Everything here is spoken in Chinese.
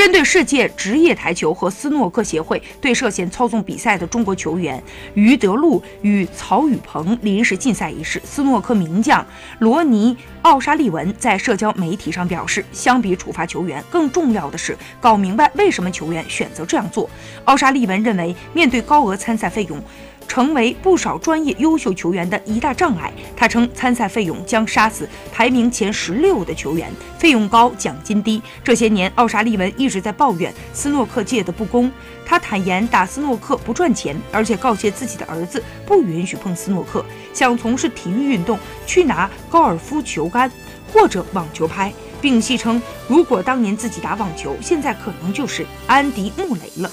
针对世界职业台球和斯诺克协会对涉嫌操纵比赛的中国球员于德禄与曹宇鹏临时禁赛一事，斯诺克名将罗尼·奥沙利文在社交媒体上表示，相比处罚球员，更重要的是搞明白为什么球员选择这样做。奥沙利文认为，面对高额参赛费用。成为不少专业优秀球员的一大障碍。他称，参赛费用将杀死排名前十六的球员，费用高，奖金低。这些年，奥沙利文一直在抱怨斯诺克界的不公。他坦言，打斯诺克不赚钱，而且告诫自己的儿子不允许碰斯诺克，想从事体育运动，去拿高尔夫球杆或者网球拍，并戏称，如果当年自己打网球，现在可能就是安迪·穆雷了。